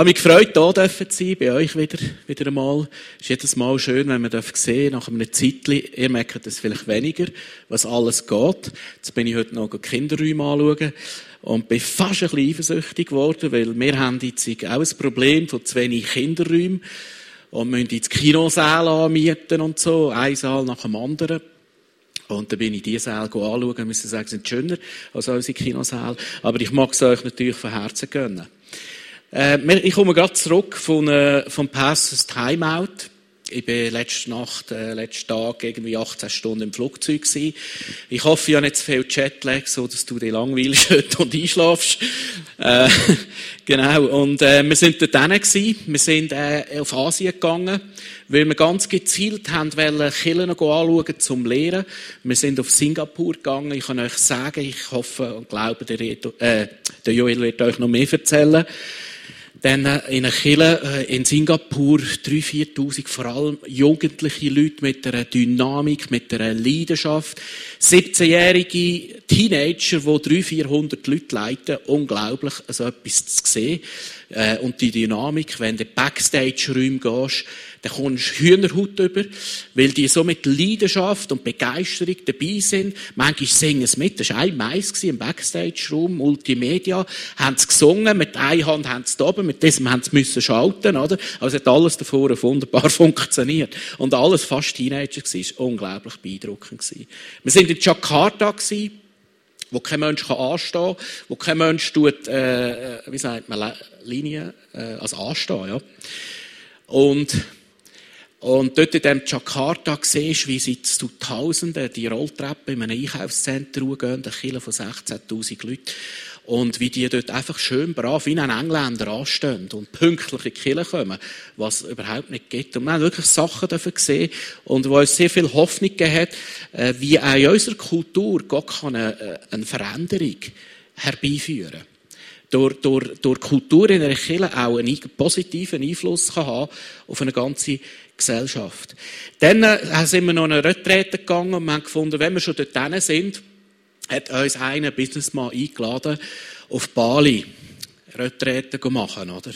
habe mich gefreut, hier zu sein, bei euch wieder, wieder einmal. Es ist jedes Mal schön, wenn man sehen nach einem Zeitchen, ihr merkt es vielleicht weniger, was alles geht. Jetzt bin ich heute noch Kinderräume anschauen und bin fast ein bisschen eifersüchtig geworden, weil wir haben jetzt auch ein Problem von zu wenig Kinderräumen und müssen jetzt Kinosäle anmieten und so, ein Saal nach dem anderen. Und dann bin ich diese Säle anschauen und muss sagen, sind schöner als unsere Kinosäle. Aber ich mag es euch natürlich von Herzen gönnen. Äh, ich komme gerade zurück von, äh, vom Passes Timeout. Ich bin letzte Nacht, äh, letzten Tag irgendwie 18 Stunden im Flugzeug gewesen. Ich hoffe, ich habe nicht zu viel Jetlag, so dass du dich langweilst und einschlafst. Äh, genau. Und, äh, wir sind dort gewesen. Wir sind, äh, auf Asien gegangen, weil wir ganz gezielt haben wollen, Kirchen anschauen, zum Lehren. Wir sind auf Singapur gegangen. Ich kann euch sagen, ich hoffe und glaube, der, äh, der Joel wird euch noch mehr erzählen. Dann äh, in einer Kirche äh, in Singapur 3.000, 4.000 vor allem jugendliche Leute mit einer Dynamik, mit einer Leidenschaft. 17-jährige Teenager, die 300, 400 Leute leiten. Unglaublich, so etwas zu sehen. Äh, und die Dynamik, wenn du in Backstage-Räume gehst, dann kommst du Hühnerhaut über, weil die so mit Leidenschaft und Begeisterung dabei sind. Manchmal singen sie mit. Das war ein Mais im Backstage-Raum, Multimedia. Haben sie gesungen, mit einer Hand haben sie oben, mit diesem haben sie müssen schalten, oder? Also hat alles davor wunderbar funktioniert. Und alles fast Teenager gewesen. Unglaublich beeindruckend gewesen. Wir sind in Jakarta gewesen wo kein Mensch kann anstehen kann, wo kein Mensch tut, äh, wie sagt man, Linie, äh, also anstehen, ja. Und und dort in dem Jakarta siehst wie sie zu Tausenden die Rolltreppen in einem Einkaufszentrum gehen, eine Kille von 16.000 Leuten. Und wie die dort einfach schön brav wie ein Engländer anstehen und pünktlich in die Kirche kommen, was überhaupt nicht geht. Und wir haben wirklich Sachen dafür gesehen und wo uns sehr viel Hoffnung gegeben hat, äh, wie auch in unserer Kultur Gott kann eine, äh, eine Veränderung herbeiführen durch, durch, durch Kultur in einer Kirche auch einen positiven Einfluss kann haben auf eine ganze Gesellschaft. Dann äh, sind wir noch eine Retrete gegangen und haben gefunden, wenn wir schon dort sind, hat uns ein Businessman eingeladen, auf Bali Retrete machen, oder?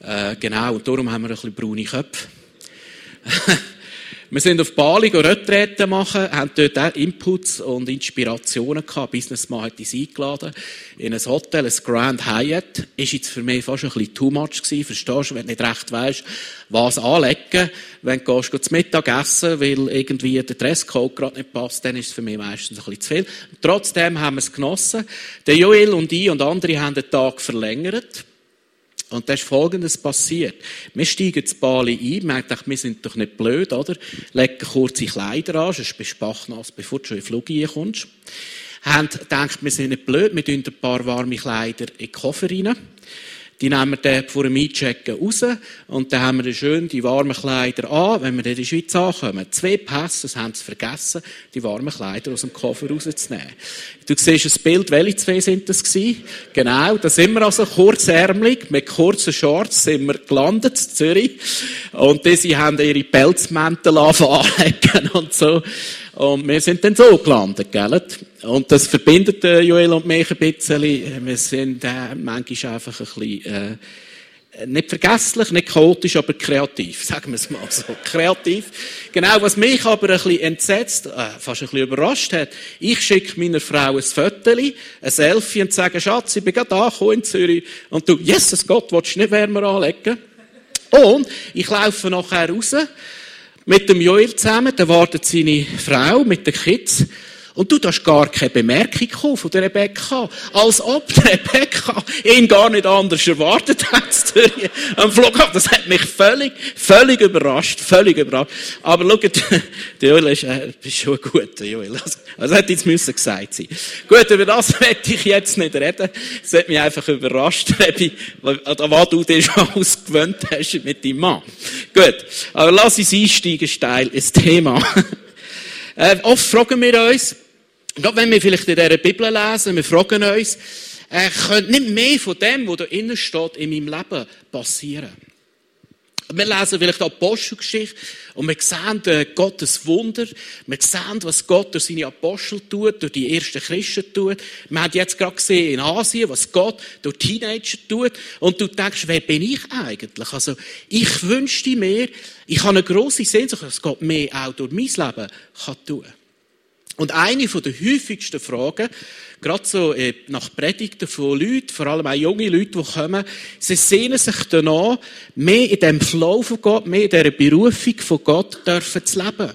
Äh, genau, und darum haben wir ein bisschen braune Köpfe. Wir sind auf Bali Retreten machen, haben dort auch Inputs und Inspirationen gehabt. Businessman hat uns eingeladen in ein Hotel, ein Grand Hyatt. Ist jetzt für mich fast ein bisschen too much gewesen. Verstehst du, wenn du nicht recht weißt, was anlegen. Wenn du gehst, zu Mittag essen, weil irgendwie der Dresscode gerade nicht passt, dann ist es für mich meistens ein bisschen zu viel. trotzdem haben wir es genossen. Der Joel und ich und andere haben den Tag verlängert. Und da ist Folgendes passiert. Wir steigen zu Bali ein, wir denken, wir sind doch nicht blöd, oder? Legen kurze Kleider an, sonst bist du bachnass, bevor du schon in den Flug reinkommst. Haben gedacht, wir sind nicht blöd, wir tun ein paar warme Kleider in den Koffer rein. Die nehmen wir dann vor dem Einchecken raus und dann haben wir dann schön die warmen Kleider an, wenn wir in die Schweiz ankommen. Zwei Pässe, das haben sie vergessen, die warmen Kleider aus dem Koffer rauszunehmen. Du siehst ein Bild, welche zwei sind das gewesen? Genau, da sind wir also kurzärmelig, mit kurzen Shorts sind wir gelandet in Zürich und diese haben ihre Pelzmäntel anlegen und so. Und wir sind dann so gelandet, gell? Und das verbindet äh, Joel und mich ein bisschen. Wir sind äh, manchmal einfach ein bisschen, äh, nicht vergesslich, nicht chaotisch, aber kreativ, sagen wir es mal so. Kreativ. Genau, was mich aber ein bisschen entsetzt, äh, fast ein bisschen überrascht hat, ich schicke meiner Frau ein Foto, ein Selfie und sage, Schatz, ich bin gerade angekommen in Zürich. Und du, Jesus Gott, willst du nicht wärmer anlegen? Und ich laufe nachher raus mit dem Joel zusammen, da wartet seine Frau mit den Kids. Und du hast gar keine Bemerkung von der Rebecca. Als ob die Rebecca ihn gar nicht anders erwartet hat am Flughafen. Das hat mich völlig, völlig überrascht. Völlig überrascht. Aber schau, der Joel ist, äh, ist schon ein guter Joel. Also, also hätte jetzt müssen gesagt sein. Gut, über das werde ich jetzt nicht reden. Es hat mich einfach überrascht, was du dir schon ausgewöhnt hast mit deinem Mann. Gut. Aber lass uns einsteigen steil ins Thema. Äh, oft fragen wir uns, Gerade wenn wir vielleicht in dieser Bibel lesen, wir fragen uns, äh, könnte nicht mehr von dem, was da innen steht, in meinem Leben passieren. Wir lesen vielleicht die Apostelgeschichte und wir sehen äh, Gottes Wunder. Wir sehen, was Gott durch seine Apostel tut, durch die ersten Christen tut. Wir haben jetzt gerade gesehen in Asien, was Gott durch Teenager tut. Und du denkst, wer bin ich eigentlich? Also, ich wünschte mir, ich habe eine grosse Sehnsucht, dass Gott mehr auch durch mein Leben kann tun. Und eine von der häufigsten Fragen, gerade so äh, nach Predigten von Leuten, vor allem auch junge Leute, die kommen, sie sehnen sich danach, mehr in dem Flow von Gott, mehr in dieser Berufung von Gott dürfen zu leben.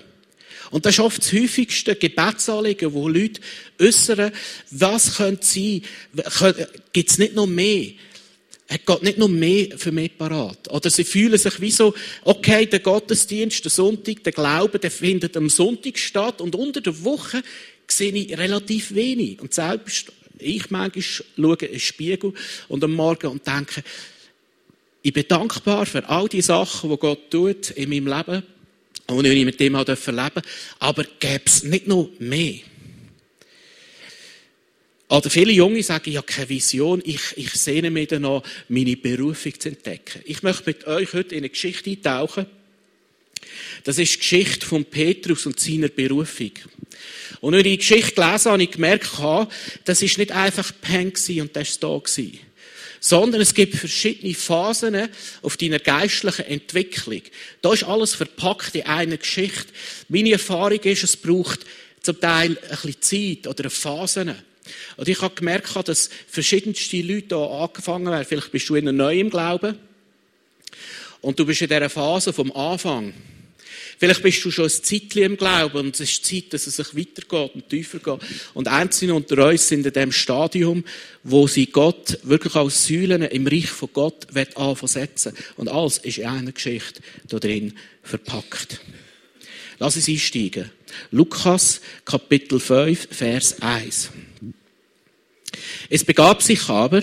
Und das ist oft das häufigste Gebetsanliegen, wo Leute äußern, was könnte sein, gibt es nicht noch mehr? Hat Gott nicht noch mehr für mich parat. Oder sie fühlen sich wie so, okay, der Gottesdienst, der Sonntag, der Glaube, der findet am Sonntag statt und unter der Woche sehe ich relativ wenig. Und selbst ich manchmal schaue in den Spiegel und am Morgen und denke, ich bin dankbar für all die Sachen, die Gott tut in meinem Leben und ich mit dem auch erleben darf. Aber gäbe es nicht noch mehr? Oder viele Junge sagen, ich habe keine Vision, ich, ich sehne mich danach, meine Berufung zu entdecken. Ich möchte mit euch heute in eine Geschichte eintauchen. Das ist die Geschichte von Petrus und seiner Berufung. Und wenn ich die Geschichte gelesen habe, ich gemerkt, das ist nicht einfach Pen und das ist da. Sondern es gibt verschiedene Phasen auf deiner geistlichen Entwicklung. Da ist alles verpackt in einer Geschichte. Meine Erfahrung ist, es braucht zum Teil ein bisschen Zeit oder Phasen. Und ich habe gemerkt, dass verschiedenste Leute hier angefangen haben. Vielleicht bist du in neu im Glauben. Und du bist in dieser Phase vom Anfang. Vielleicht bist du schon ein Zeitchen im Glauben und es ist Zeit, dass es sich weitergeht und tiefer geht. Und einzelne unter uns sind in dem Stadium, wo sie Gott wirklich als Säulen im Reich von Gott anfangen setzen. Und alles ist in einer Geschichte da drin verpackt. Lass uns einsteigen. Lukas, Kapitel 5, Vers 1. Es begab sich aber,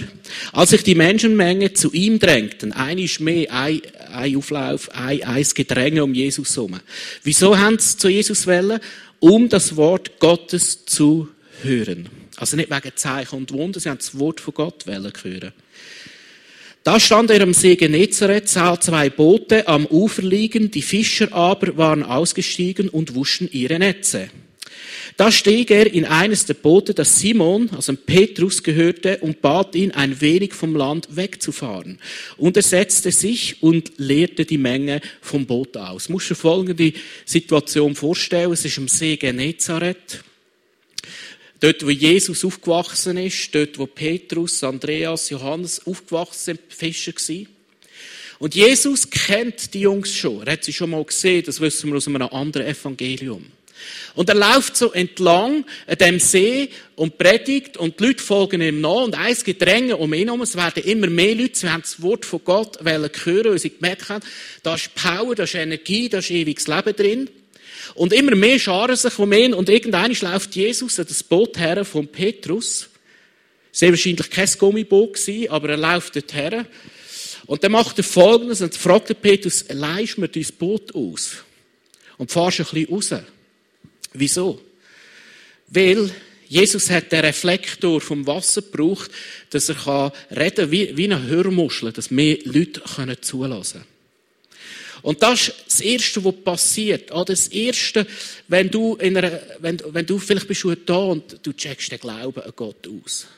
als sich die Menschenmenge zu ihm drängten, einisch mehr, ein, ein Auflauf, ein, ein Gedränge um Jesus herum. Wieso haben sie zu Jesus wollen? Um das Wort Gottes zu hören. Also nicht wegen Zeichen und Wunder, sie haben das Wort von Gott wollen hören. Da stand er am See Genezareth, sah zwei Boote am Ufer liegen, die Fischer aber waren ausgestiegen und wuschen ihre Netze. Da stieg er in eines der Boote, das Simon, also Petrus, gehörte, und bat ihn, ein wenig vom Land wegzufahren. Und er setzte sich und leerte die Menge vom Boot aus. Muss dir folgende Situation vorstellen. Es ist am See Genezareth. Dort, wo Jesus aufgewachsen ist, dort, wo Petrus, Andreas, Johannes aufgewachsen sind, Fischer gewesen. Und Jesus kennt die Jungs schon. Er hat sie schon mal gesehen. Das wissen wir aus einem anderen Evangelium. Und er läuft so entlang an dem See und predigt und die Leute folgen ihm nach und eins Gedränge um ihn herum. Es werden immer mehr Leute, sie haben das Wort von Gott hören, weil sie gemerkt haben, da ist Power, da ist Energie, da ist ewiges Leben drin. Und immer mehr scharen sich um ihn und irgendwann läuft Jesus an das Boot her von Petrus. Sehr wahrscheinlich kein Gummiboot aber er läuft dort her. Und dann macht er Folgendes und fragt Petrus, leihst mir dein Boot aus? Und fahrst ein bisschen raus. Wieso? Weil Jesus hat den Reflektor vom Wasser gebraucht, dass er kann reden wie, wie eine Hörmuschel, dass mehr Leute können zulassen und das ist das Erste, was passiert. Oder das Erste, wenn du, in einer, wenn, wenn du vielleicht bist du da und du checkst den Glauben an Gott aus.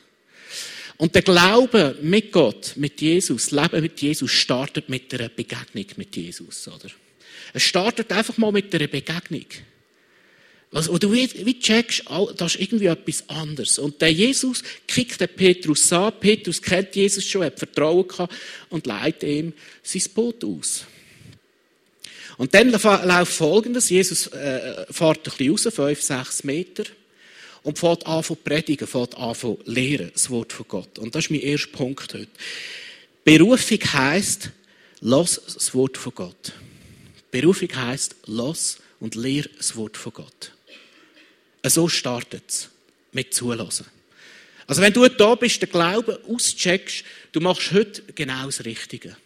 Und der Glaube mit Gott, mit Jesus, Leben mit Jesus, startet mit einer Begegnung mit Jesus, oder? Es startet einfach mal mit einer Begegnung. Also, und du wie, wie checkst, das ist irgendwie etwas anderes. Und der Jesus kickt den Petrus an. Petrus kennt Jesus schon, hat Vertrauen gehabt und leitet ihm sein Boot aus. Und dann läuft Folgendes. Jesus äh, fährt ein bisschen raus, fünf, sechs Meter, und fährt an zu predigen, fährt an zu lehren, das Wort von Gott. Und das ist mein erster Punkt heute. Berufung heisst, lass das Wort von Gott. Berufung heisst, lass und lehr das Wort von Gott. So startet es. Mit Zulassen. Also wenn du da bist, den Glauben auscheckst, du machst heute genau das Richtige.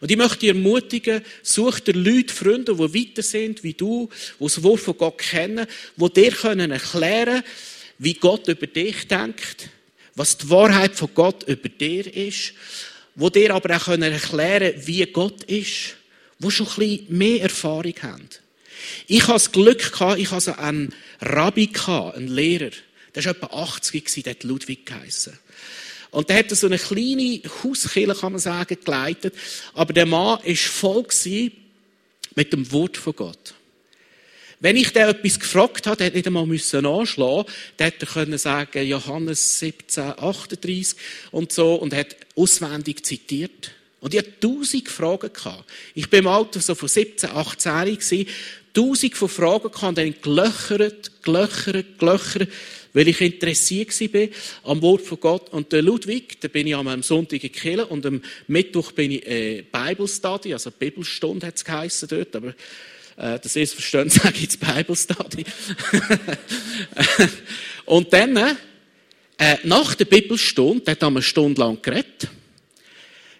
Und ich möchte dich ermutigen, such dir Leute, Freunde, die weiter sind wie du, die das Wort von Gott kennen, die dir können erklären wie Gott über dich denkt, was die Wahrheit von Gott über dir ist, die dir aber auch erklären können wie Gott ist die schon ein bisschen mehr Erfahrung haben. Ich hatte das Glück, ich hatte einen Rabbi, einen Lehrer, der war etwa 80, der hat Ludwig geheissen. Und der hat so eine kleine Hauskirche, kann man sagen, geleitet. Aber der Mann war voll mit dem Wort von Gott. Wenn ich den etwas gefragt habe, der hätte nicht einmal müssen, der hätte können sagen, Johannes 17, 38 und so, und hat auswendig zitiert. Und ich hatte tausend Fragen. Ich bin im Alter so von 17, 18 gewesen, tausend von Fragen gehabt, dann gelöchert, gelöchert, gelöchert, weil ich interessiert war am Wort von Gott. Und der Ludwig, da bin ich am Sonntag in Kirche und am Mittwoch bin ich äh, Bible Study, also Bibelstunde hat es geheissen dort, aber äh, das ist verstehen, sage ich jetzt Bible Study. und dann, äh, nach der Bibelstunde, haben wir eine Stunde lang geredet,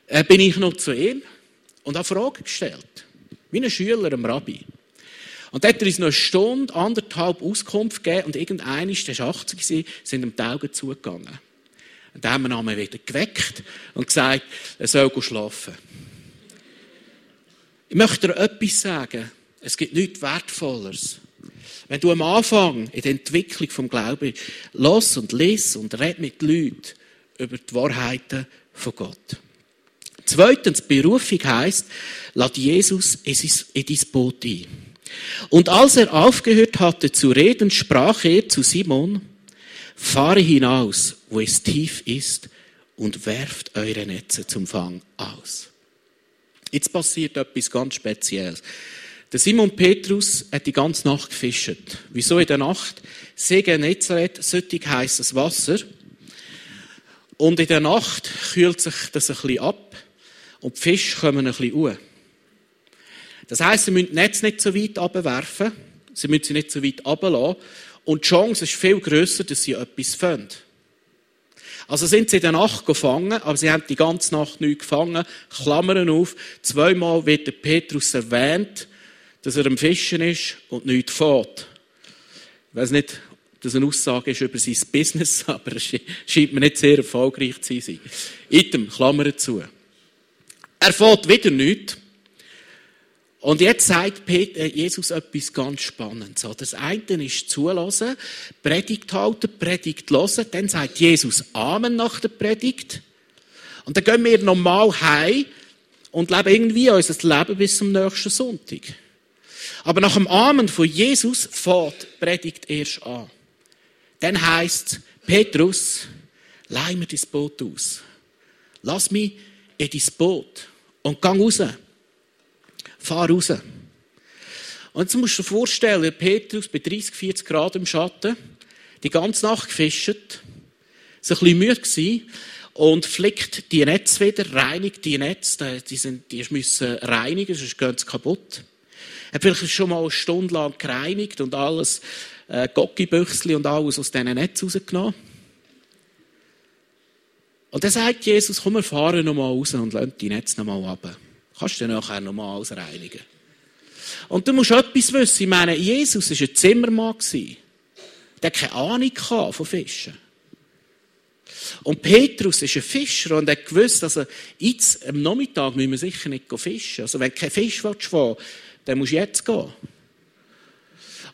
äh, bin ich noch zu ihm und habe Fragen gestellt. Wie ein Schüler, einem Rabbi. Und dort hat er uns noch eine Stunde, anderthalb Auskunft gegeben und irgendeiner, der war 80, sind ihm die Augen zugegangen. Und dann haben wir ihn wieder geweckt und gesagt, er soll schlafen. Ich möchte dir etwas sagen. Es gibt nichts Wertvolleres. Wenn du am Anfang in der Entwicklung vom Glauben los und lies und red mit Leuten über die Wahrheiten von Gott. Zweitens, Berufung heisst, lad Jesus in dein Boot ein. Und als er aufgehört hatte zu reden, sprach er zu Simon, fahre hinaus, wo es tief ist, und werft eure Netze zum Fang aus. Jetzt passiert etwas ganz Spezielles. Der Simon Petrus hat die ganze Nacht gefischt. Wieso in der Nacht? See Genezareth, süttig heißes Wasser. Und in der Nacht kühlt sich das ein bisschen ab und die Fische kommen ein bisschen hoch. Das heisst, sie müssen die Netze nicht so weit abwerfen, sie müssen sie nicht so weit runterlassen und die Chance ist viel grösser, dass sie etwas finden. Also sind sie in der Nacht gefangen, aber sie haben die ganze Nacht nichts gefangen. Klammern auf. Zweimal wird der Petrus erwähnt, dass er am Fischen ist und nichts fährt. Ich weiß nicht, ob das eine Aussage ist über sein Business, aber es scheint mir nicht sehr erfolgreich zu sein. Item, Klammern zu. Er fährt wieder nichts. Und jetzt sagt äh, Jesus etwas ganz Spannendes. Das eine ist zulassen, Predigt halten, Predigt hören. Dann sagt Jesus Amen nach der Predigt. Und dann gehen wir normal heim und leben irgendwie unser Leben bis zum nächsten Sonntag. Aber nach dem Amen von Jesus fährt Predigt erst an. Dann heisst Petrus, leih mir dein Boot aus. Lass mich in dein Boot und geh raus fahr raus. Und jetzt musst du dir vorstellen, Petrus bei 30, 40 Grad im Schatten, die ganze Nacht gefischt, so ein bisschen müde gewesen, und flickt die Netze wieder, reinigt die Netze, die, sind, die müssen reinigen, sonst gehen sie kaputt. Er hat vielleicht schon mal eine Stunde lang gereinigt und alles, äh, Gockibüchsli und alles aus diesen Netzen rausgenommen. Und dann sagt Jesus, komm, wir fahren nochmal raus und lassen die Netze nochmal runter. Kannst du nachher nochmal ausreinigen. Und du musst etwas wissen. Ich meine, Jesus war ein Zimmermann. Der hatte keine Ahnung von Fischen. Und Petrus ist ein Fischer und er gewusst, also jetzt am Nachmittag müssen wir sicher nicht fischen. Also wenn du keinen Fisch willst, dann musst du jetzt gehen.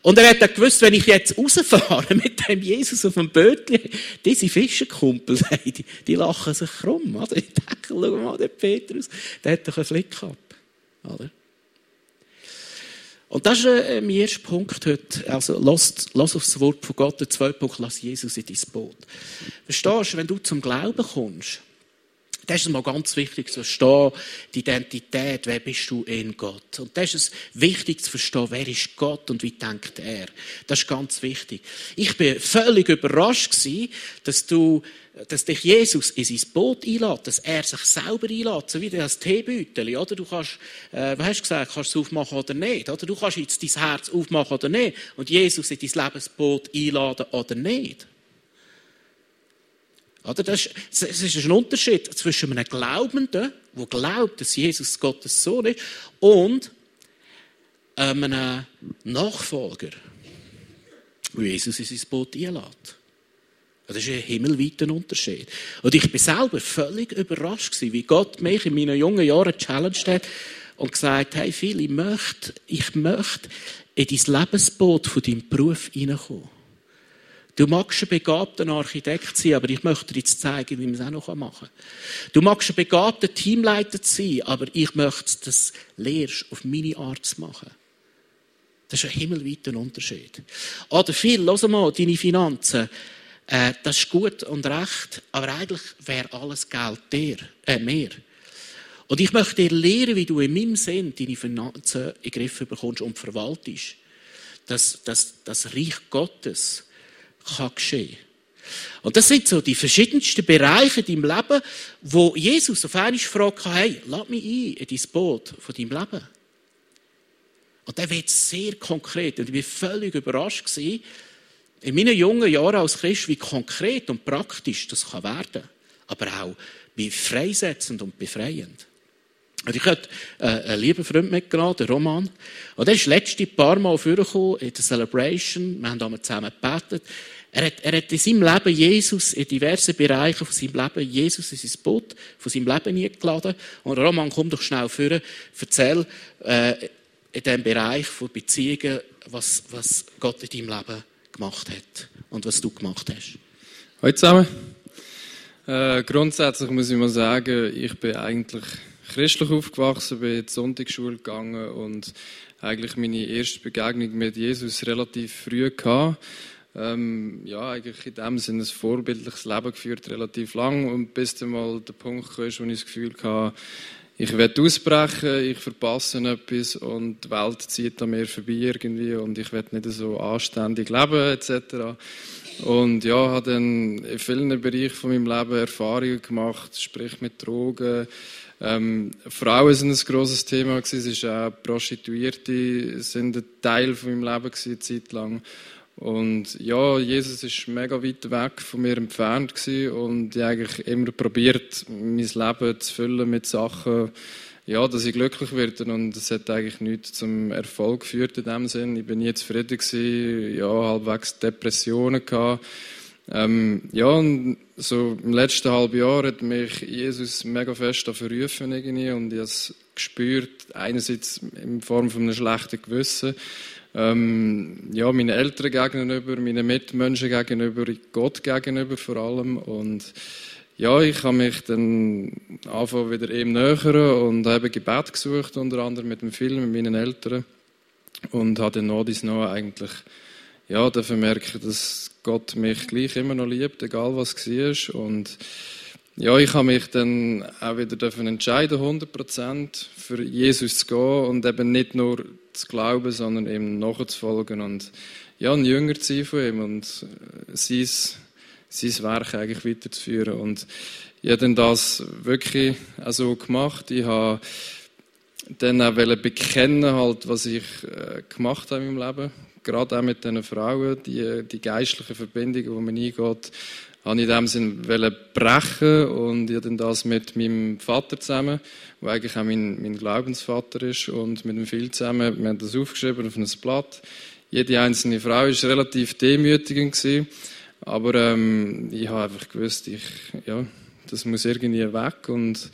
Und er hat dann gewusst, wenn ich jetzt rausfahre mit dem Jesus auf dem Bötchen, diese Fischerkumpel, die, die lachen sich krumm. Oder? Ich denke, schau mal, der Petrus, der hat doch einen Flick gehabt. Oder? Und das ist äh, mein erster Punkt heute. Also, lass, lass auf das Wort von Gott, der zweite Punkt, lass Jesus in dein Boot. Verstehst du, wenn du zum Glauben kommst, das ist mal ganz wichtig zu verstehen, die Identität, wer bist du in Gott. Und das ist es wichtig zu verstehen, wer ist Gott und wie denkt er. Das ist ganz wichtig. Ich bin völlig überrascht gewesen, dass du, dass dich Jesus in sein Boot einlädt, dass er sich selber einlädt, so wie das Teebeutel, oder? Du kannst, äh, was hast du gesagt, kannst du es aufmachen oder nicht, oder? Du kannst jetzt dein Herz aufmachen oder nicht und Jesus in dein Lebensboot einladen oder nicht. Oder? Das, ist, das ist ein Unterschied zwischen einem Glaubenden, der glaubt, dass Jesus Gottes Sohn ist, und einem Nachfolger, der Jesus in sein Boot einlädt. Das ist ein himmelweiter Unterschied. Und ich bin selber völlig überrascht gewesen, wie Gott mich in meinen jungen Jahren challenged hat und gesagt, hey Phil, ich möchte, ich möchte in dein Lebensboot von deinem Beruf hineinkommen. Du magst ein begabter Architekt sein, aber ich möchte dir jetzt zeigen, wie man es auch noch machen kann. Du magst ein begabter Teamleiter sein, aber ich möchte das lehrst, auf meine Art zu machen. Das ist ein himmelweiter Unterschied. Oder viel, lass mal, deine Finanzen, äh, das ist gut und recht, aber eigentlich wäre alles Geld dir, äh, mehr. Und ich möchte dir lehren, wie du in meinem Sinn deine Finanzen in den Griff bekommst und verwaltest. Dass, dass das Reich Gottes kann geschehen. Und das sind so die verschiedensten Bereiche in deinem Leben, wo Jesus auf einmal fragt, hey, lass mich ein in dein Boot von deinem Leben. Und er wird sehr konkret. Und ich war völlig überrascht gewesen, in meinen jungen Jahren als Christ, wie konkret und praktisch das kann werden. Aber auch wie freisetzend und befreiend. Und ich hatte äh, einen lieben Freund mitgenommen, den Roman. Und der ist letzte paar Mal vorgekommen in der Celebration. Wir haben damals zusammen gebetet. Er hat, er hat in seinem Leben Jesus in diversen Bereichen von seinem Leben Jesus in sein Boot von seinem Leben eingeladen. Und Roman, komm doch schnell vor, erzähl äh, in diesem Bereich von Beziehungen, was, was Gott in deinem Leben gemacht hat und was du gemacht hast. Hallo zusammen. Äh, grundsätzlich muss ich mal sagen, ich bin eigentlich christlich aufgewachsen, bin in die Sonntagsschule gegangen und eigentlich meine erste Begegnung mit Jesus relativ früh gehabt. Ähm, ja, eigentlich in dem Sinne ein vorbildliches Leben geführt, relativ lang und bis dann mal der Punkt kam, wo ich das Gefühl hatte, ich werde ausbrechen, ich verpasse etwas und die Welt zieht an mir vorbei irgendwie und ich werde nicht so anständig leben etc. Und ja, habe dann in vielen Bereichen von meinem Leben Erfahrungen gemacht, sprich mit Drogen. Ähm, Frauen sind ein grosses Thema gewesen. Es ist auch Prostituierte sind ein Teil von meinem Leben gewesen, Zeit lang. Und ja, Jesus ist mega weit weg von mir entfernt gewesen und ich eigentlich immer probiert, mein Leben zu füllen mit Sachen, ja, dass ich glücklich werde. Und es hat eigentlich nichts zum Erfolg geführt in dem Sinn. Ich bin nie zufrieden gewesen, ja, halbwegs Depressionen gehabt. Ähm, ja, und so im letzten halben Jahr hat mich Jesus mega fest dafür rufen irgendwie und ich habe es gespürt, einerseits in Form von einem schlechten Gewissen, ähm, ja, meinen Eltern gegenüber, meinen Mitmenschen gegenüber, Gott gegenüber vor allem. Und ja, ich habe mich dann anfangen wieder ihm nähern und habe Gebet gesucht, unter anderem mit dem Film, mit meinen Eltern. Und habe dann noch dies noch eigentlich, ja, dafür merken, dass Gott mich gleich immer noch liebt, egal was war. Und ja, ich habe mich dann auch wieder dafür entscheiden, 100% für Jesus zu gehen und eben nicht nur zu glauben, sondern eben nachzufolgen und ja, ein Jünger zu sein von ihm und äh, sein, sein Werk eigentlich weiterzuführen. Und ich habe dann das wirklich auch so gemacht. Ich habe dann auch bekennen, halt, was ich äh, gemacht habe in meinem Leben. Gerade auch mit diesen Frauen, die, die geistlichen Verbindungen, die man eingeht, habe ich in dem Sinn brechen und ich dann das mit meinem Vater zusammen, der eigentlich auch mein, mein Glaubensvater ist und mit dem Phil zusammen, wir haben das aufgeschrieben auf ein Blatt. Jede einzelne Frau war relativ demütigend gewesen, aber ähm, ich habe einfach gewusst, ich, ja, das muss irgendwie weg und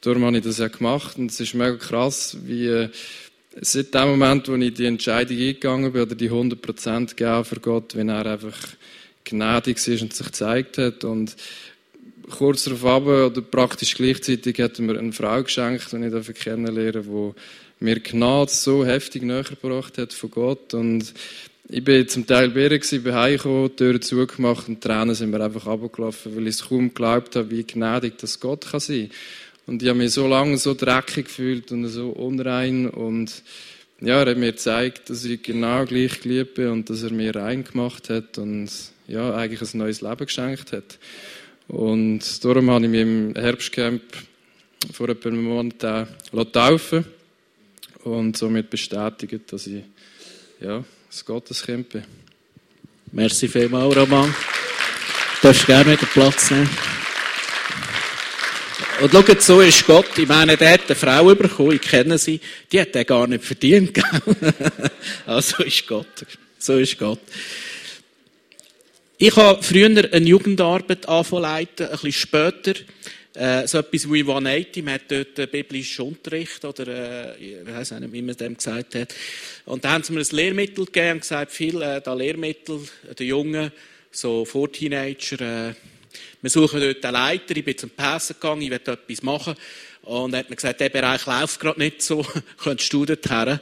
darum habe ich das ja gemacht und es ist mega krass, wie seit dem Moment, wo ich die Entscheidung eingegangen bin oder die 100% gegeben für Gott, wenn er einfach gnädig ist und sich gezeigt hat. Und kurz darauf ab, oder praktisch gleichzeitig, hat mir eine Frau geschenkt, die ich dafür kennenlernen die mir Gnade so heftig näher gebracht hat von Gott. Und ich bin zum Teil bei ihr, bin heimgekommen, die Türen zugemacht und die Tränen sind mir einfach abgelaufen, weil ich es kaum geglaubt habe, wie gnädig das Gott kann sein. Und ich habe mich so lange so dreckig gefühlt und so unrein und ja, er hat mir gezeigt, dass ich genau gleich geliebt bin und dass er mir rein gemacht hat und ja, eigentlich ein neues Leben geschenkt hat. Und darum habe ich mich im Herbstcamp vor etwa einem Monat taufen und somit bestätigt, dass ich ja, ein Gotteskind bin. Merci vielmals, Roman. Du darfst gerne wieder Platz nehmen. Und schaut, so ist Gott. Ich meine, der hat eine Frau bekommen, ich kenne sie, die hat er gar nicht verdient. also ist Gott. So ist Gott. Ich habe früher eine Jugendarbeit angefangen ein bisschen später äh, so etwas wie 180, man hat dort einen biblischen Unterricht, oder, äh, ich weiß nicht, wie man dem gesagt hat. Und da haben sie mir ein Lehrmittel gegeben und gesagt, viel, äh, da Lehrmittel, äh, der Jungen, so vor Teenager, äh, wir suchen dort einen Leiter, ich bin zum Passen gegangen, ich will etwas machen. Und dann hat mir gesagt, der Bereich läuft gerade nicht so, könntest du dort her.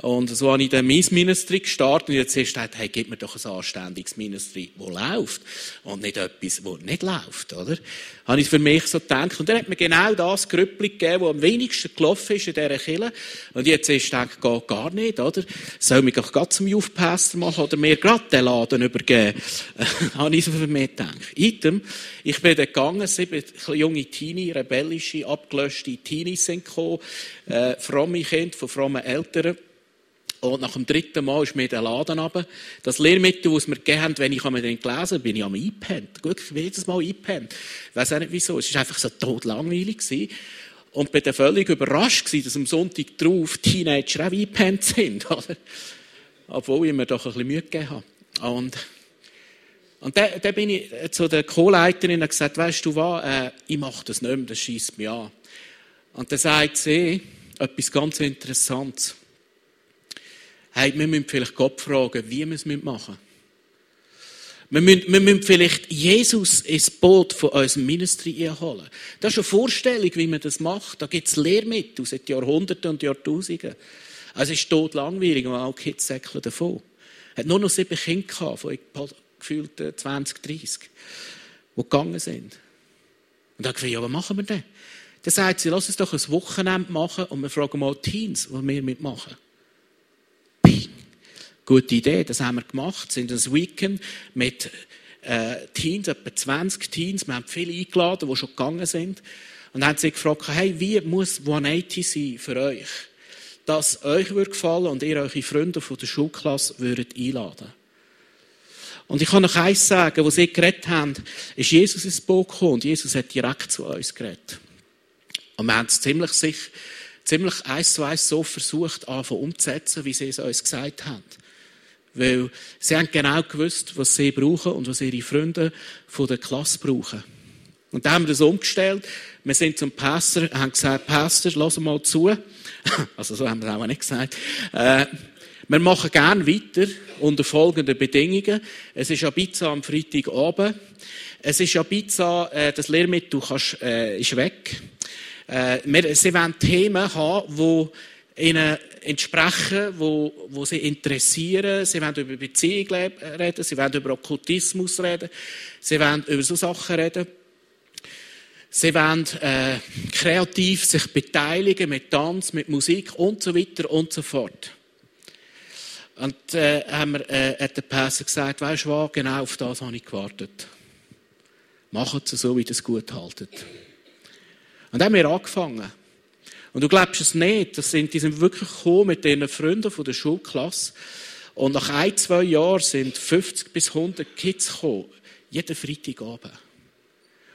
Und so habe ich dann mein Ministry gestartet und jetzt du gesagt, hey, gib mir doch ein anständiges Ministry, das läuft. Und nicht etwas, das nicht läuft, oder? Habe ich für mich so gedacht. Und dann hat mir genau das Grüppli gegeben, das am wenigsten gelaufen ist in dieser Kille. Und jetzt ist gedacht, geht gar nicht, oder? Soll mich doch gerade zum Youth Pastor machen oder mir gerade den Laden übergeben? habe ich so für mich gedacht. Item, ich bin dann gegangen, sieben junge Teenie, rebellische, abgelöschte Teenies sind gekommen, äh, fromme Kinder von frommen Eltern. Und nach dem dritten Mal ist mir der Laden runter. Das Lehrmittel, das wir gegeben haben, wenn ich den gelesen bin ich am eingepennt. Gut, ich bin jedes Mal eingepennt. Ich weiss auch nicht wieso. Es war einfach so tot langweilig. Gewesen. Und bin dann völlig überrascht gewesen, dass am Sonntag drauf Teenager auch eingepennt sind, oder? Obwohl ich mir doch ein bisschen Mühe gegeben habe. Und, und dann, dann bin ich zu der Co-Leiterin und gesagt, weißt du was, äh, ich mache das nicht mehr, das schießt mich an. Und dann sagt sie etwas ganz Interessantes hey, wir müssen vielleicht Gott fragen, wie wir es machen müssen. Wir müssen, wir müssen vielleicht Jesus ins Boot von unserem Ministry einholen. Das ist eine Vorstellung, wie man das macht. Da gibt es Lehrmittel seit Jahrhunderten und Jahrtausenden. Also es ist tot langweilig und auch Kids säckeln davon. Hat nur noch sieben Kinder von gefühlt 20, 30, die gegangen sind. Und dann gesagt, ja, was machen wir denn? Dann sagt sie, lass uns doch ein Wochenende machen und wir fragen mal Teens, was wir mitmachen. Gute Idee, das haben wir gemacht. sind ein Weekend mit äh, Teens, etwa 20 Teens. Wir haben viele eingeladen, die schon gegangen sind. Und haben sie gefragt, hey, wie muss 180 sein für euch? Dass euch gefallen und ihr eure Freunde von der Schulklasse würdet einladen. Und ich kann noch eins sagen, wo sie geredet haben, ist Jesus ins Boot gekommen und Jesus hat direkt zu uns geredet. Und wir haben es ziemlich sicher, ziemlich eins zu eins so versucht, anfangen umzusetzen, wie sie es uns gesagt haben. Weil sie haben genau gewusst, was sie brauchen und was ihre Freunde von der Klasse brauchen. Und dann haben wir das umgestellt. Wir sind zum Pastor, haben gesagt, Pastor, lass mal zu. Also so haben wir es auch nicht gesagt. Äh, wir machen gerne weiter unter folgenden Bedingungen. Es ist Ibiza am Freitagabend. Es ist Ibiza, äh, das Lehrmittel kannst, äh, ist weg. Äh, wir, sie wollen Themen haben, die ihnen entsprechen, wo, wo sie interessieren. Sie wollen über Beziehung reden, sie wollen über Okkultismus reden, sie wollen über so Sachen reden. Sie wollen äh, kreativ sich beteiligen mit Tanz, mit Musik und so weiter und so fort. Und äh, haben wir, äh, hat der Pastor gesagt, weißt du was, genau auf das habe ich gewartet. Macht es so, wie ihr es gut haltet. Und dann haben wir angefangen. Und du glaubst es nicht, das sind, die sind wirklich gekommen mit ihren Freunden von der Schulklasse. Und nach ein, zwei Jahren sind 50 bis 100 Kids gekommen, jeden Freitagabend.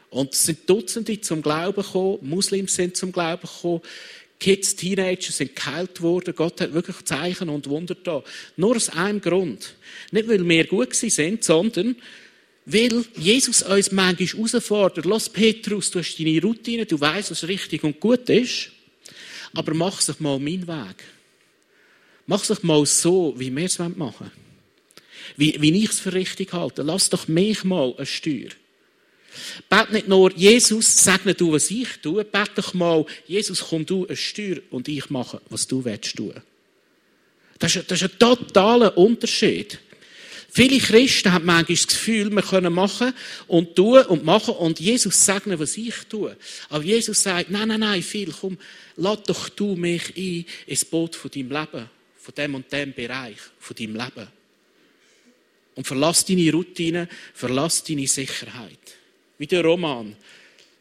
Und es sind Dutzende zum Glauben gekommen, Muslims sind zum Glauben gekommen, Kids, Teenager sind geheilt worden. Gott hat wirklich Zeichen und Wunder da. Nur aus einem Grund. Nicht, weil wir gut sind, sondern weil Jesus uns manchmal herausfordert. Lass Petrus, du hast deine Routine, du weißt, was richtig und gut ist. Aber mach es mal meinen Weg. Mach es mal so, wie wir es machen wollen. Wie, wie ich es für richtig halte. Lass doch mich mal eine Steuer. Bet nicht nur, Jesus, segne du, was ich tue. Bet doch mal, Jesus, komm du eine Steuer und ich mache, was du willst tun. Das ist, das ist ein totaler Unterschied. Viele Christen haben manchmal das Gefühl, wir können machen und tun und machen und Jesus segnen, was ich tue. Aber Jesus sagt, nein, nein, nein, viel, komm, lad doch du mich ein ins Boot von deinem Leben, von dem und dem Bereich, von deinem Leben. Und verlass deine Routine, verlass deine Sicherheit. Wie der Roman,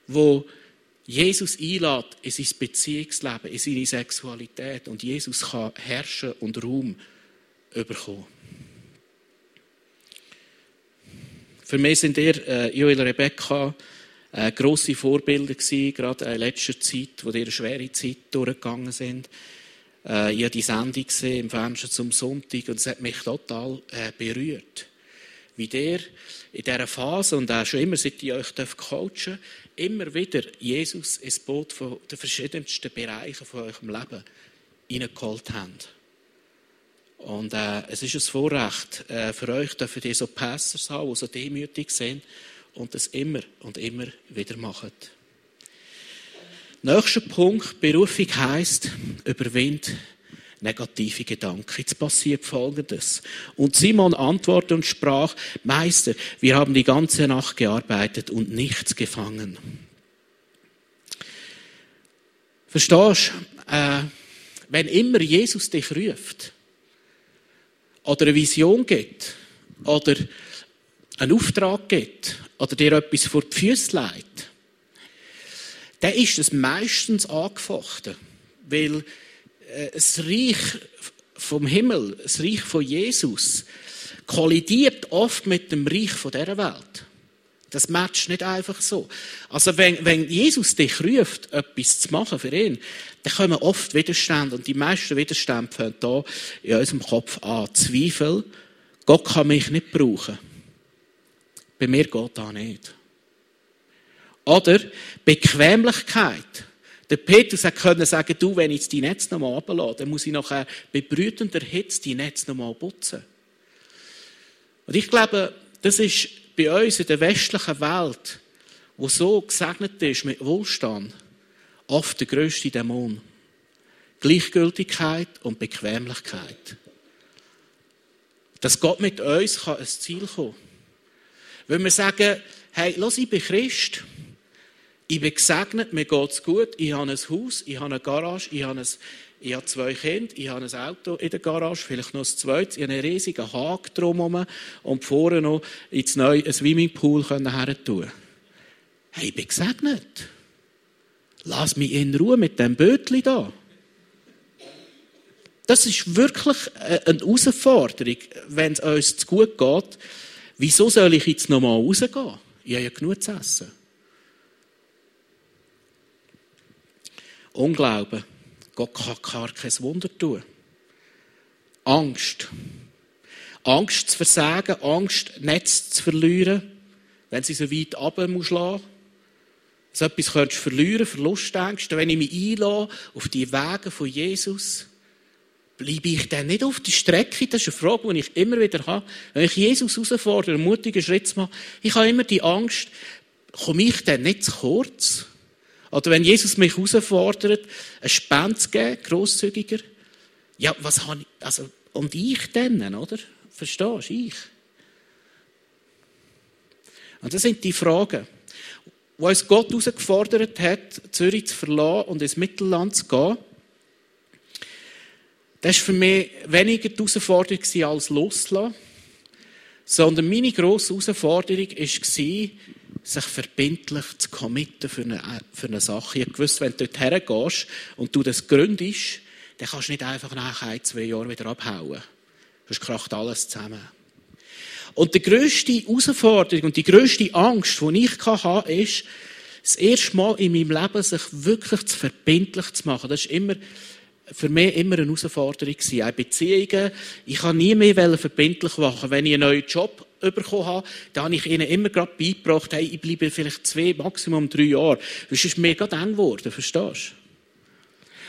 wo Jesus einlädt in sein Beziehungsleben, in seine Sexualität und Jesus kann herrschen und Raum bekommen. Für mich sind ihr, äh, Joel Rebecca, äh, grosse Vorbilder gewesen, gerade in letzter Zeit, wo ihr schwere Zeit durchgegangen sind. Äh, ich habe die Sendung gesehen im Fernsehen zum Sonntag und es hat mich total äh, berührt. Wie dir in dieser Phase und auch schon immer, seit ich euch coachen immer wieder Jesus ins Boot von den verschiedensten Bereichen von eurem Leben hineingeholt habt. Und äh, es ist ein Vorrecht äh, für euch, dürfen ihr so Pastors haben, die so demütig sind und das immer und immer wieder machen. Nächster Punkt, Berufung heisst, überwind negative Gedanken. Jetzt passiert Folgendes. Und Simon antwortete und sprach, Meister, wir haben die ganze Nacht gearbeitet und nichts gefangen. Verstehst du? Äh, wenn immer Jesus dich ruft, oder eine Vision gibt, oder einen Auftrag gibt, oder dir etwas vor die Füße legt, dann ist es meistens angefochten. Weil äh, das Reich vom Himmel, das Reich von Jesus, kollidiert oft mit dem Reich dieser Welt. Das matcht nicht einfach so. Also wenn, wenn Jesus dich ruft, etwas zu machen für ihn, dann kommen oft Widerstände. Und die meisten Widerstände fangen hier in unserem Kopf an. Zweifel. Gott kann mich nicht brauchen. Bei mir geht das nicht. Oder Bequemlichkeit. Der Petrus konnte sagen, du, wenn ich die Netz nochmal runterlasse, dann muss ich nachher bei brütender Hitze die Netz nochmal putzen. Und ich glaube, das ist bei uns in der westlichen Welt, wo so gesegnet ist mit Wohlstand, oft der grösste Dämon. Gleichgültigkeit und Bequemlichkeit. Dass Gott mit uns kann ein Ziel kommen Wenn wir sagen, hey, lass, ich bin Christ, ich bin gesegnet, mir geht es gut, ich habe ein Haus, ich habe eine Garage, ich habe, ein, ich habe zwei Kinder, ich habe ein Auto in der Garage, vielleicht noch ein zweites, ich habe einen riesigen Haken drumherum und vorne noch ins neue Swimmingpool her tun. Hey, ich bin gesegnet. Lass mich in Ruhe mit dem Bötli da. Das ist wirklich eine Herausforderung, wenn es uns zu gut geht. Wieso soll ich jetzt noch mal rausgehen? Ich habe ja genug zu essen. Unglauben. Gott kann gar kein Wunder tun. Angst. Angst zu versagen, Angst, Netz zu verlieren, wenn sie so weit runter muss lassen. So etwas könntest du verlieren, Verlustängste. Wenn ich mich einlasse auf die Wege von Jesus, bleibe ich dann nicht auf der Strecke? Das ist eine Frage, die ich immer wieder habe. Wenn ich Jesus herausfordere, einen mutigen Schritt zu machen, ich habe immer die Angst, komme ich dann nicht zu kurz? Oder wenn Jesus mich herausfordert, ein Spende zu geben, grosszügiger, ja, was habe ich, also, und ich dann, oder? Verstehst du? Ich. Und das sind die Fragen, wo uns Gott herausgefordert hat, Zürich zu verlassen und ins Mittelland zu gehen. Das war für mich weniger die Herausforderung als loslassen, sondern meine grosse Herausforderung war, sich verbindlich zu committen für eine, für eine Sache. Ich wusste, wenn du dort hergehst und du das gründest, dann kannst du nicht einfach nach ein, zwei Jahren wieder abhauen. Sonst kracht alles zusammen. Und die grösste Herausforderung und die grösste Angst, die ich hatte, ist, das erste Mal in meinem Leben sich wirklich zu verbindlich zu machen. Das ist immer, für mich immer eine Herausforderung gewesen. Auch Beziehungen. Ich kann nie mehr verbindlich machen. Wenn ich einen neuen Job bekommen habe, dann habe ich ihnen immer gerade beigebracht, hey, ich bleibe vielleicht zwei, maximum drei Jahre. Das ist mega dann geworden, verstehst du?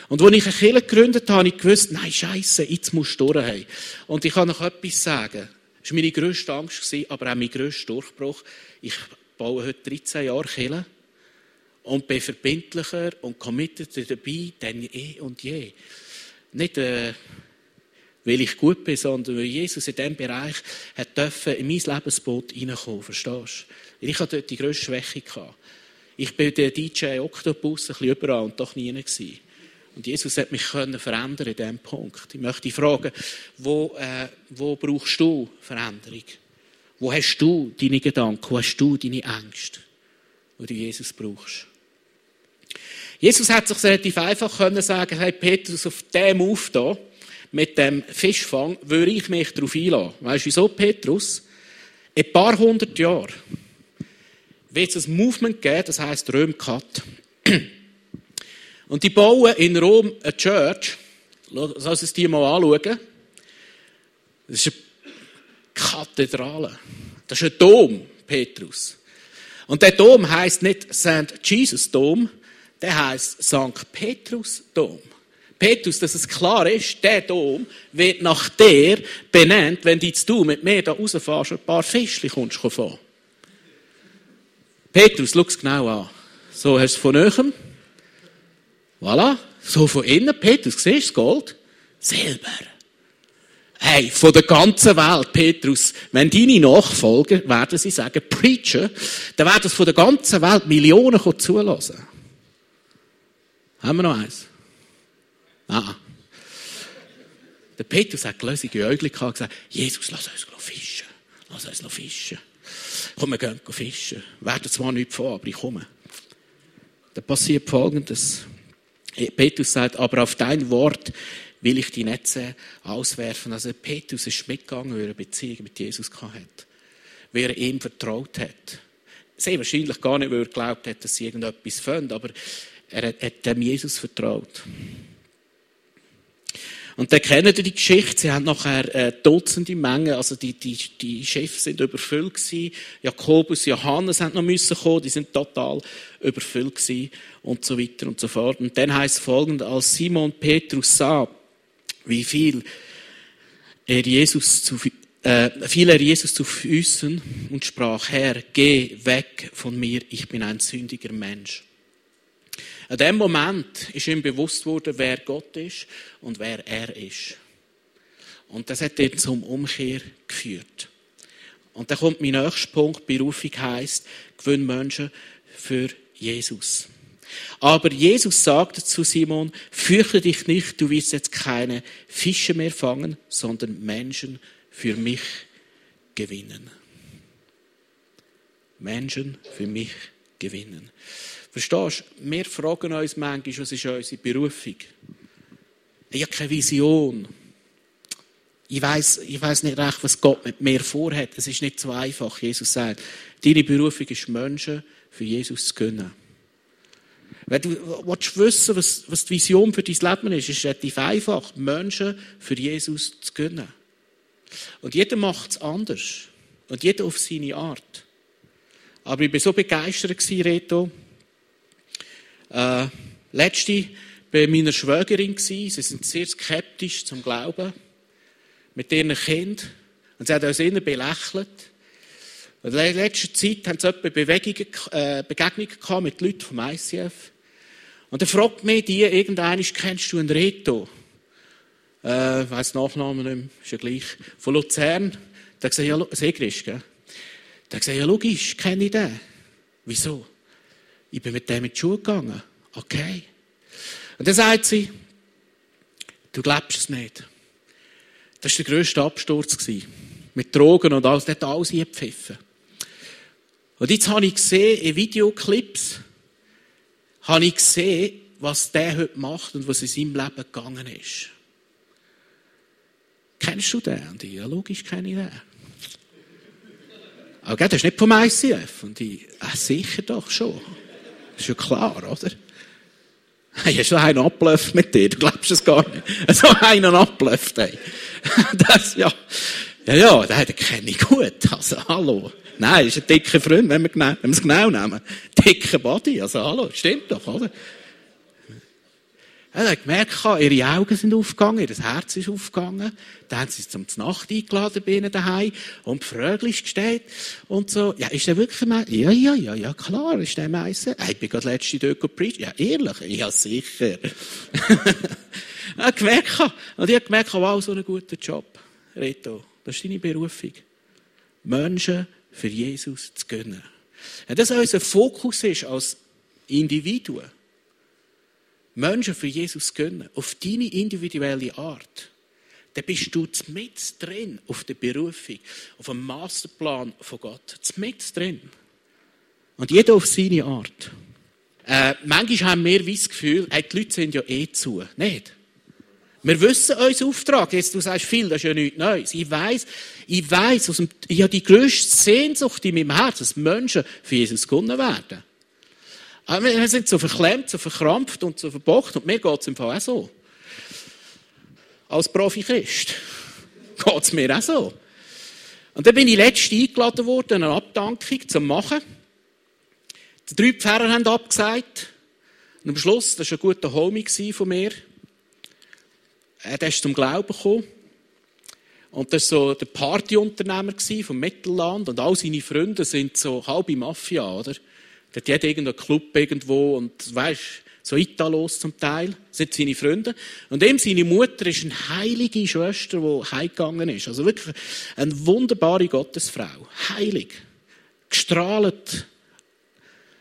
Und als ich eine Kirche gegründet habe, habe ich gewusst, nein, Scheiße, jetzt musst du durch. Und ich kann noch etwas sagen. Das war meine grösste Angst, aber auch mein grösster Durchbruch. Ich baue heute 13 Jahre Kirche und bin verbindlicher und committed dabei denn eh und je. Nicht, äh, weil ich gut bin, sondern weil Jesus in diesem Bereich hat dürfen in mein Lebensboot reinkommen, verstehst du? Ich hatte dort die grösste Schwäche. Ich bin der DJ Octopus ein bisschen überall und doch nie gewesen. Und Jesus hat mich können verändern in diesem Punkt. Ich möchte fragen, wo, äh, wo brauchst du Veränderung? Wo hast du deine Gedanken? Wo hast du deine Ängste? Wo du Jesus brauchst? Jesus hat sich relativ einfach können sagen, hey Petrus, auf dem da, mit dem Fischfang, würde ich mich darauf einlassen. Weißt du wieso, Petrus? In ein paar hundert Jahren wird es ein Movement geben, das heisst Römkat. Und die bauen in Rom eine Church. Lass uns die mal anschauen. Das ist eine Kathedrale. Das ist ein Dom, Petrus. Und der Dom heißt nicht St. Jesus Dom, der heißt St. Petrus Dom. Petrus, dass es klar ist, der Dom wird nach der benannt, wenn du mit mir da rausfährst und ein paar Fischchen kommst fahren. Petrus, schau es genau an. So hast du es von oben. Voilà. So von innen. Petrus, siehst du das Gold? Silber. Hey, von der ganzen Welt, Petrus, wenn deine Nachfolger, werden sie sagen, Preacher, dann werden es von der ganzen Welt Millionen zulassen. Haben wir noch eins? Ah. Der Petrus hat glösige Äugel gehabt und gesagt, Jesus, lass uns fischen. Lass uns fischen. Komm, wir gehen fischen. Werden zwar nicht vor, aber ich komme. Da passiert Folgendes. Petrus sagt, aber auf dein Wort will ich die Netze auswerfen. Also Petrus ist mitgegangen, weil er eine Beziehung mit Jesus hatte. Weil er ihm vertraut hat. Sehr wahrscheinlich gar nicht, weil er glaubt hat, dass sie irgendetwas finden, aber er hat dem Jesus vertraut. Und dann kennen die Geschichte. Sie haben nachher äh, Dutzende Mengen, also die, die, die Chefs sind überfüllt gewesen. Jakobus, Johannes haben noch müssen kommen, die sind total überfüllt gewesen und so weiter und so fort. Und dann heißt folgend, als Simon Petrus sah, wie viel er Jesus zu, äh, fiel er Jesus zu Füßen und sprach, Herr, geh weg von mir, ich bin ein sündiger Mensch. In dem Moment ist ihm bewusst worden, wer Gott ist und wer er ist. Und das hat ihn zum Umkehr geführt. Und dann kommt mein nächster Punkt, Berufung heisst, gewinn Menschen für Jesus. Aber Jesus sagte zu Simon, fürchte dich nicht, du wirst jetzt keine Fische mehr fangen, sondern Menschen für mich gewinnen. Menschen für mich gewinnen. Verstehst du? Wir fragen uns manchmal, was ist unsere Berufung? Ich habe keine Vision. Ich weiß, ich weiß nicht recht, was Gott mit mir vorhat. Es ist nicht so einfach. Jesus sagt, deine Berufung ist Menschen für Jesus zu gönnen. Wenn du willst wissen, was, was die Vision für dein Leben ist, ist es relativ einfach, Menschen für Jesus zu gönnen. Und jeder macht es anders. Und jeder auf seine Art. Aber ich war so begeistert, Reto. Äh, letzte bei meiner Schwägerin Sie sind sehr skeptisch zum Glauben. Mit ihren Kind. Und sie hat uns immer belächelt. Und in letzter Zeit haben sie etwa Bewegungen, äh, Begegnungen gehabt mit Leuten vom ICF. Und dann fragt mich die, irgendeiner, kennst du einen Reto? Äh, weiss Nachnamen nicht mehr, ist ja gleich. Von Luzern. Da gesagt, ja, Segrist, gell? Da gesagt, ja, logisch, kenne ich den. Wieso? Ich bin mit dem in die Schule gegangen. Okay. Und dann sagt sie, du glaubst es nicht. Das war der grösste Absturz. Mit Drogen und alles, der hat alles eingepfiffen. Und jetzt habe ich gesehen, in Videoclips, habe ich gesehen, was der heute macht und was in seinem Leben gegangen ist. Kennst du den? Und ich, ja, logisch kenne ich den. Aber das ist nicht vom ICF. Und ich, ah, sicher doch schon. Ist ja klar, oder? Hey, hast du einen abgelöft mit dir? Du glaubst es gar nicht. So einen abgelöft, hey. Das, ja. Ja, ja, den kenne ich gut. Also, hallo. Nein, ist ein dicker Freund, wenn wir es genau nehmen. Dicker Body, also hallo, stimmt doch, oder? Er hat gemerkt, ihre Augen sind aufgegangen, ihr Herz ist aufgegangen. Dann haben sie sie zum Nacht eingeladen bei ihnen daheim und Frögel gestellt und so. Ja, ist der wirklich ein Ja, ja, ja, ja, klar, ist der Meister. Ich bin gerade letzte dort gepreacht. Ja, ehrlich? Ja, sicher. er hat gemerkt, und ich habe gemerkt, wow, so einen guten Job. Reto, das ist deine Berufung. Menschen für Jesus zu gönnen. Wenn das unser Fokus ist als Individuen, Menschen für Jesus gönnen, auf deine individuelle Art, dann bist du mit drin auf der Berufung, auf dem Masterplan von Gott. Mit drin. Und jeder auf seine Art. Äh, manchmal haben wir das Gefühl, hey, die Leute sind ja eh zu. Nicht? Wir wissen unseren Auftrag. Jetzt, du sagst viel, das ist ja nichts Neues. Ich weiss, ich dem, ich habe die grösste Sehnsucht in meinem Herzen, dass Menschen für Jesus gewonnen werden. Aber wir sind so verklemmt, so verkrampft und so verbockt. Und mir geht es im Fall auch so. Als Profi-Christ geht es mir auch so. Und dann bin ich letztens eingeladen worden, eine Abdankung zu machen. Die drei Pfarrer haben abgesagt. Und am Schluss, das war ein guter Homie von mir, er ist zum Glauben gekommen. Und das war so der Partyunternehmer vom Mittelland. Und all seine Freunde sind so halbe Mafia, oder? Der hat jeder irgendeinen Club irgendwo und, weißt, so Italos zum Teil, sind seine Freunde. Und ihm, seine Mutter, ist eine heilige Schwester, die heimgegangen ist. Also wirklich eine wunderbare Gottesfrau. Heilig. Gestrahlt.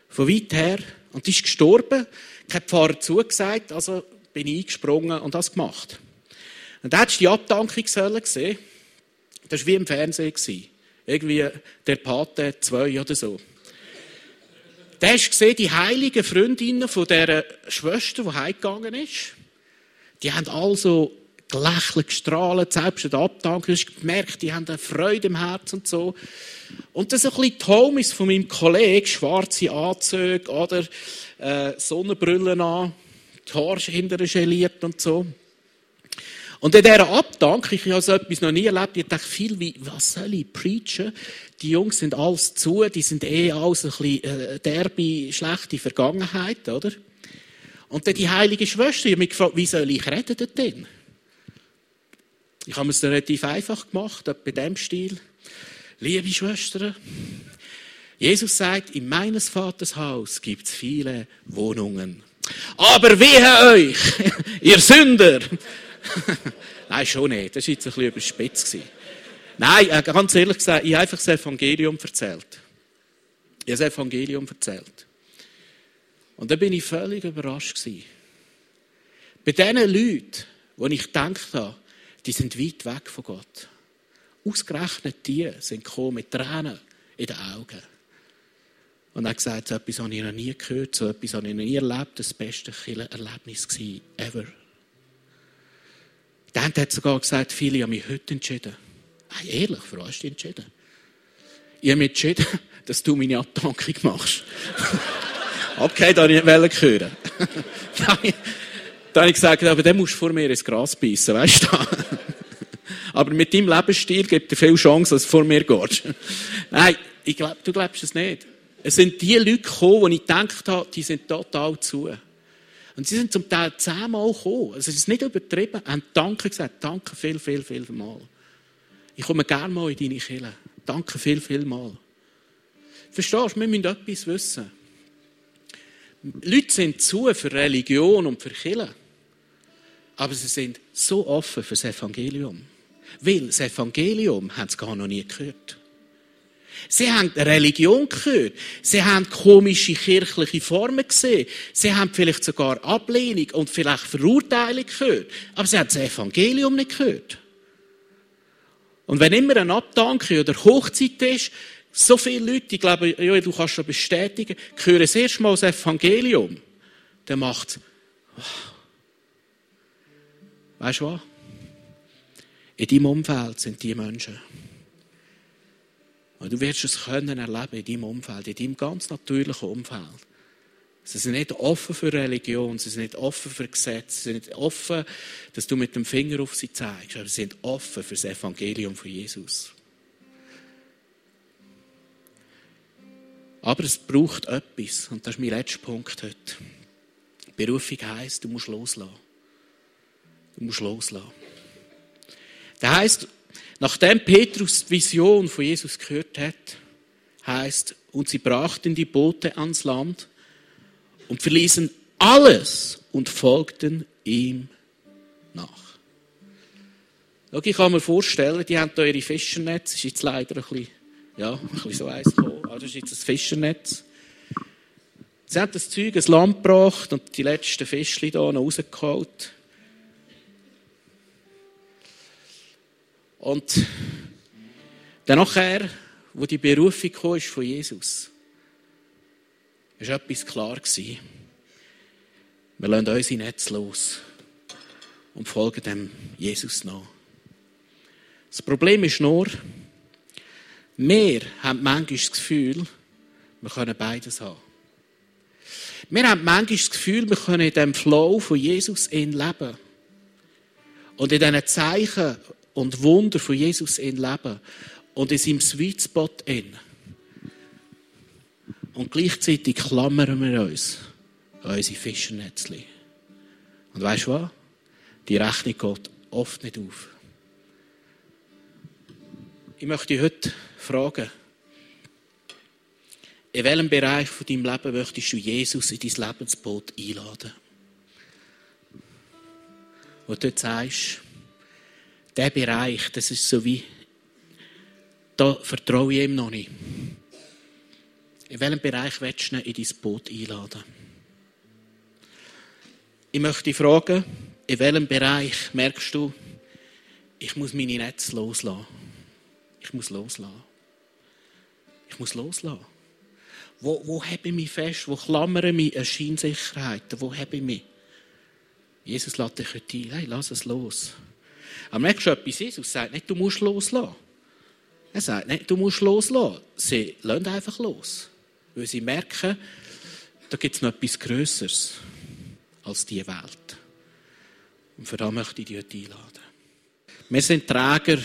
Von weit her. Und die ist gestorben. Kein Pfarrer zugesagt, also bin ich eingesprungen und das gemacht. Und da hast du die Abdankungssäule gesehen. Das war wie im Fernsehen. Irgendwie der Pate 2 oder so. Da hast du gesehen, die heiligen Freundinnen von dieser Schwester, die heimgegangen ist, die haben also gelächelt, gestrahlt, selbst in der Abdankung, hast gemerkt, die haben eine Freude im Herzen und so. Und das ist ein bisschen die Homies von meinem Kollegen, schwarze Anzüge oder äh, Sonnenbrillen an, die Haare hinterher geliert und so. Und in dieser Abdankung, ich habe so etwas noch nie erlebt, ich dachte viel wie, was soll ich preachen? Die Jungs sind alles zu, die sind eh alles ein bisschen äh, derbe, schlechte Vergangenheit, oder? Und dann die heilige Schwester, ich habe mich gefragt, wie soll ich reden denn? Ich habe es relativ einfach gemacht, bei dem Stil. Liebe Schwestern, Jesus sagt, in meines Vaters Haus gibt es viele Wohnungen. Aber wehe euch, ihr Sünder, Nein, schon nicht. Das war jetzt ein bisschen überspitzt. Nein, äh, ganz ehrlich gesagt, ich habe einfach das Evangelium erzählt. Ich habe das Evangelium erzählt. Und da bin ich völlig überrascht gewesen. Bei diesen Leuten, wo ich gedacht habe, die sind weit weg von Gott. Ausgerechnet die sind gekommen mit Tränen in den Augen. Und er hat gesagt, so etwas habe ich noch nie gehört, so etwas habe ich noch nie erlebt, das beste Erlebnis ever. Der hat sogar gesagt, viele haben mich heute entschieden. Hey, ehrlich, für was entschieden? Ich habe mich entschieden, dass du meine Abtankung machst. okay, da habe ich nicht hören. da habe ich gesagt, aber dann musst du vor mir ins Gras beißen, weißt du? aber mit deinem Lebensstil gibt dir viel Chance, dass du vor mir gehst. Nein, ich glaub, du glaubst es nicht. Es sind die Leute gekommen, die ich gedacht habe, die sind total zu. Und sie sind zum Teil zehnmal gekommen. Also es ist nicht übertrieben. Haben Danke gesagt. Danke viel, viel, viel mal. Ich komme gerne mal in deine Kirche. Danke viel, viel mal. Verstehst du? Wir müssen etwas wissen. Leute sind zu für Religion und für Kirche. Aber sie sind so offen für das Evangelium. Weil das Evangelium haben sie gar noch nie gehört. Sie haben Religion gehört. Sie haben komische kirchliche Formen gesehen. Sie haben vielleicht sogar Ablehnung und vielleicht Verurteilung gehört. Aber sie haben das Evangelium nicht gehört. Und wenn immer ein Abdanken oder Hochzeit ist, so viele Leute, ich glaube, ja, du kannst schon bestätigen, hören das erste Mal das Evangelium, dann macht es, weißt du was? In deinem Umfeld sind die Menschen. Und du wirst es können erleben in deinem Umfeld, in deinem ganz natürlichen Umfeld. Sie sind nicht offen für Religion, sie sind nicht offen für Gesetze, sie sind nicht offen, dass du mit dem Finger auf sie zeigst, aber sie sind offen für das Evangelium von Jesus. Aber es braucht etwas, und das ist mein letzter Punkt heute. Berufung heisst, du musst loslassen. Du musst loslassen. Das heisst, Nachdem Petrus die Vision von Jesus gehört hat, heißt, und sie brachten die Boote ans Land und verließen alles und folgten ihm nach. Schau, ich kann mir vorstellen, die haben hier ihre Fischernetz, das ist jetzt leider ein bisschen, ja, ein bisschen so eins gekommen, das ist jetzt ein Fischernetz. Sie haben das Zeug ins Land gebracht und die letzten Fischchen hier noch rausgeholt. Und dann nachher, wo die Berufung ist von Jesus, ist etwas klar gewesen. Wir lassen unsere Netz los und folgen dem Jesus nach. Das Problem ist nur, wir haben manchmal das Gefühl, wir können beides haben. Wir haben manchmal das Gefühl, wir können in dem Flow von Jesus leben. Und in diesen Zeichen und Wunder von Jesus in Leben. und in seinem Sweet Spot in. Und gleichzeitig klammern wir uns an unsere Fischernetze. Und weißt du was? Die Rechnung geht oft nicht auf. Ich möchte dich heute fragen, in welchem Bereich von deinem Leben möchtest du Jesus in dein Lebensboot einladen? Wo du sagst, der Bereich, das ist so wie, da vertraue ich ihm noch nicht. In welchem Bereich willst du ihn in dein Boot einladen? Ich möchte dich fragen, in welchem Bereich merkst du, ich muss meine Netze loslassen? Ich muss loslassen. Ich muss loslassen. Wo, wo habe ich mich fest? Wo klammere mich an Scheinsicherheiten? Wo habe ich mich? Jesus lässt dich heute ein. Hey, lass es los. Aber merkst du etwas? Jesus sagt nicht, du musst loslassen. Er sagt nicht, du musst loslassen. Sie lassen einfach los. Weil sie merken, da gibt es noch etwas Größeres als diese Welt. Und für das möchte ich dich heute einladen. Wir sind Träger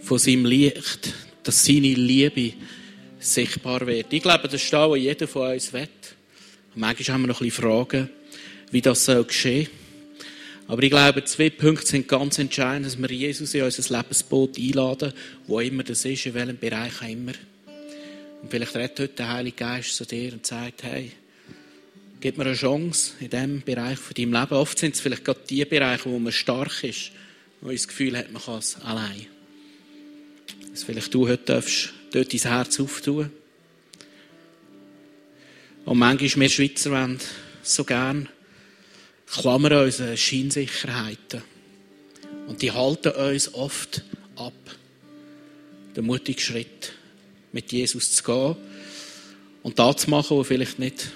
von seinem Licht, dass seine Liebe sichtbar wird. Ich glaube, das ist was jeder von uns will. Und manchmal haben wir noch ein bisschen Fragen, wie das soll geschehen Aber ich glaube, zwei Punkte sind ganz entscheidend, dass wir Jesus in unser Lebensboot einladen, wo immer das ist, in welchem Bereich auch immer. Und vielleicht redet heute der Heilige Geist zu dir und sagt, hey, gib mir eine Chance in diesem Bereich von deinem Leben. Oft sind es vielleicht gerade die Bereiche, wo man stark ist, wo man das Gefühl hat, man kann es allein. Dass vielleicht du heute darfst dort dein Herz auftun. Und manchmal, wir Schweizer wollen so gern klammern unsere Scheinsicherheiten. Und die halten uns oft ab, den mutigen Schritt mit Jesus zu gehen und das zu machen, was vielleicht nicht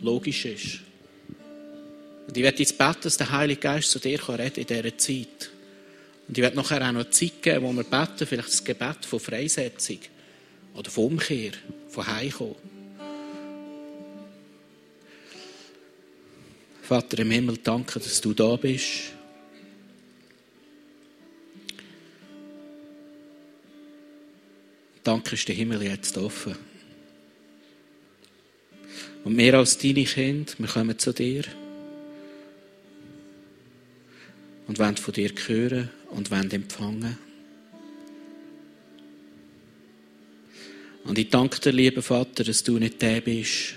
logisch ist. Und ich werde jetzt beten, dass der Heilige Geist zu dir reden in dieser Zeit. Und ich werde nachher auch noch Zeit geben, wo wir beten, vielleicht das Gebet von Freisetzung oder von Umkehr, von Heimkommen. Vater im Himmel, danke, dass du da bist. Danke, ist der Himmel jetzt offen. Und wir als deine Kinder, wir kommen zu dir und wollen von dir hören und wollen empfangen. Und ich danke dir, lieber Vater, dass du nicht der bist,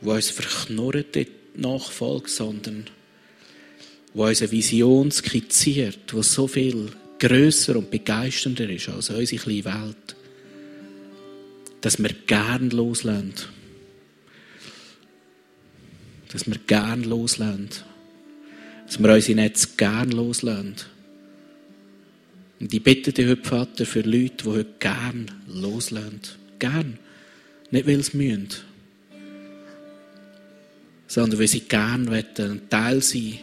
der uns verknurrt in die Nachfolge, sondern der uns eine Vision skizziert, die so viel grösser und begeisternder ist als unsere kleine Welt. Dass wir gern loslassen. Dass wir gern loslassen. Dass wir unsere Netze gern loslassen. Und ich bitte dich heute, Vater, für Leute, die heute gern loslassen. Gern. Nicht, weil sie müssen. Sondern weil sie gern wollen, ein Teil sein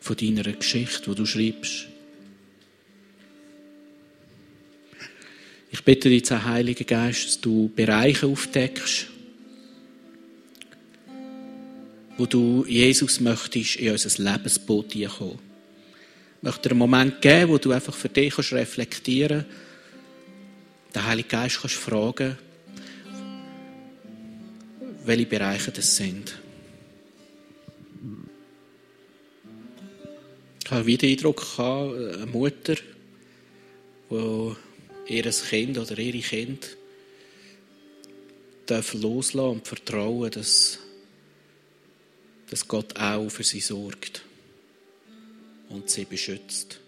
von deiner Geschichte, die du schreibst. Ich bitte dich, Heiliger Geist, dass du Bereiche aufdeckst, wo du Jesus möchtest in unser Lebensboot kommen. Ich möchte dir einen Moment geben, wo du einfach für dich kannst reflektieren kannst, den Heiligen Geist kannst fragen, welche Bereiche das sind. Ich habe wieder den Eindruck, eine Mutter, die ihr Kind oder ihre Kind dürfen loslassen und vertrauen, dass, dass Gott auch für sie sorgt und sie beschützt.